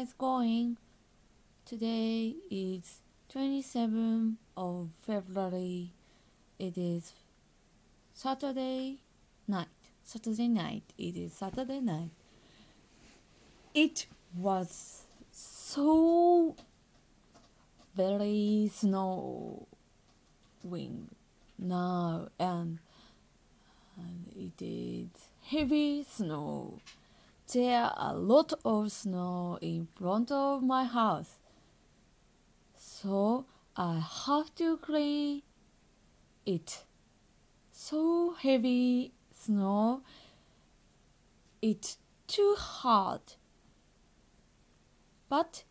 is going? Today is 27 of February. It is Saturday night. Saturday night. It is Saturday night. It was so very snowing now and, and it is heavy snow. There a lot of snow in front of my house. So I have to clean it. So heavy snow. It's too hard. But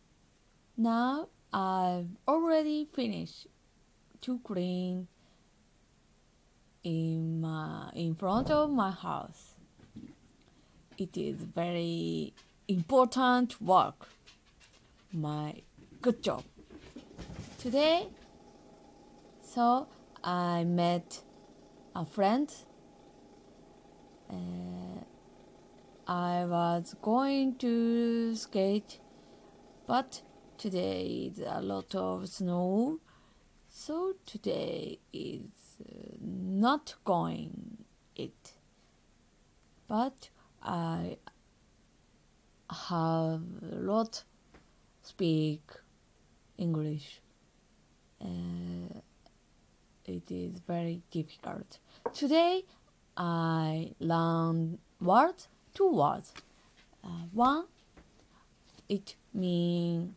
now I've already finished to clean in my in front of my house. It is very important work. My good job. Today, so I met a friend. Uh, I was going to skate, but today is a lot of snow, so today is uh, not going it. But I have a lot speak English. Uh, it is very difficult. Today I learned words, two words. Uh, one, it means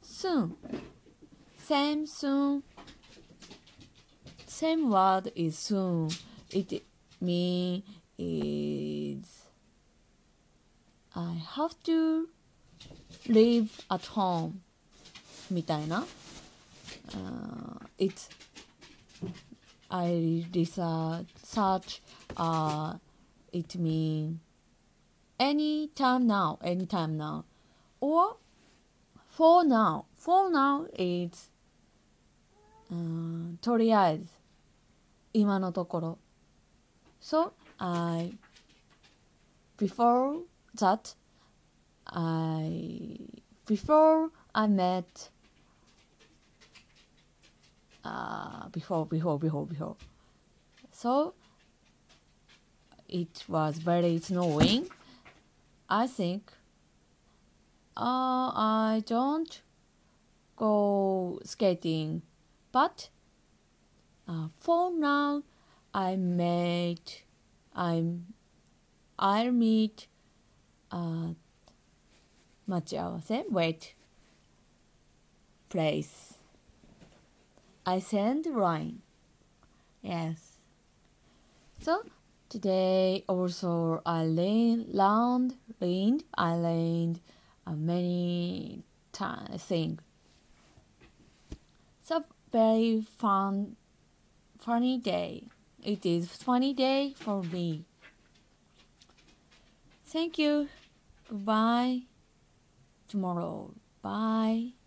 soon. Same soon. Same word is soon. It means is I have to live at home みたいな。Uh, it's I research search uh it mean anytime now anytime now or for now for now is、uh, とりあえず今のところ so I before that I before I met uh, before before before before. So it was very snowing. I think uh, I don't go skating but uh, for now I made I'm I'll meet uh, 待ち合わせ wait place I send line yes so today also I learned learned learned I learned uh, many time things so very fun funny day it is funny day for me. Thank you. Goodbye. Tomorrow. Bye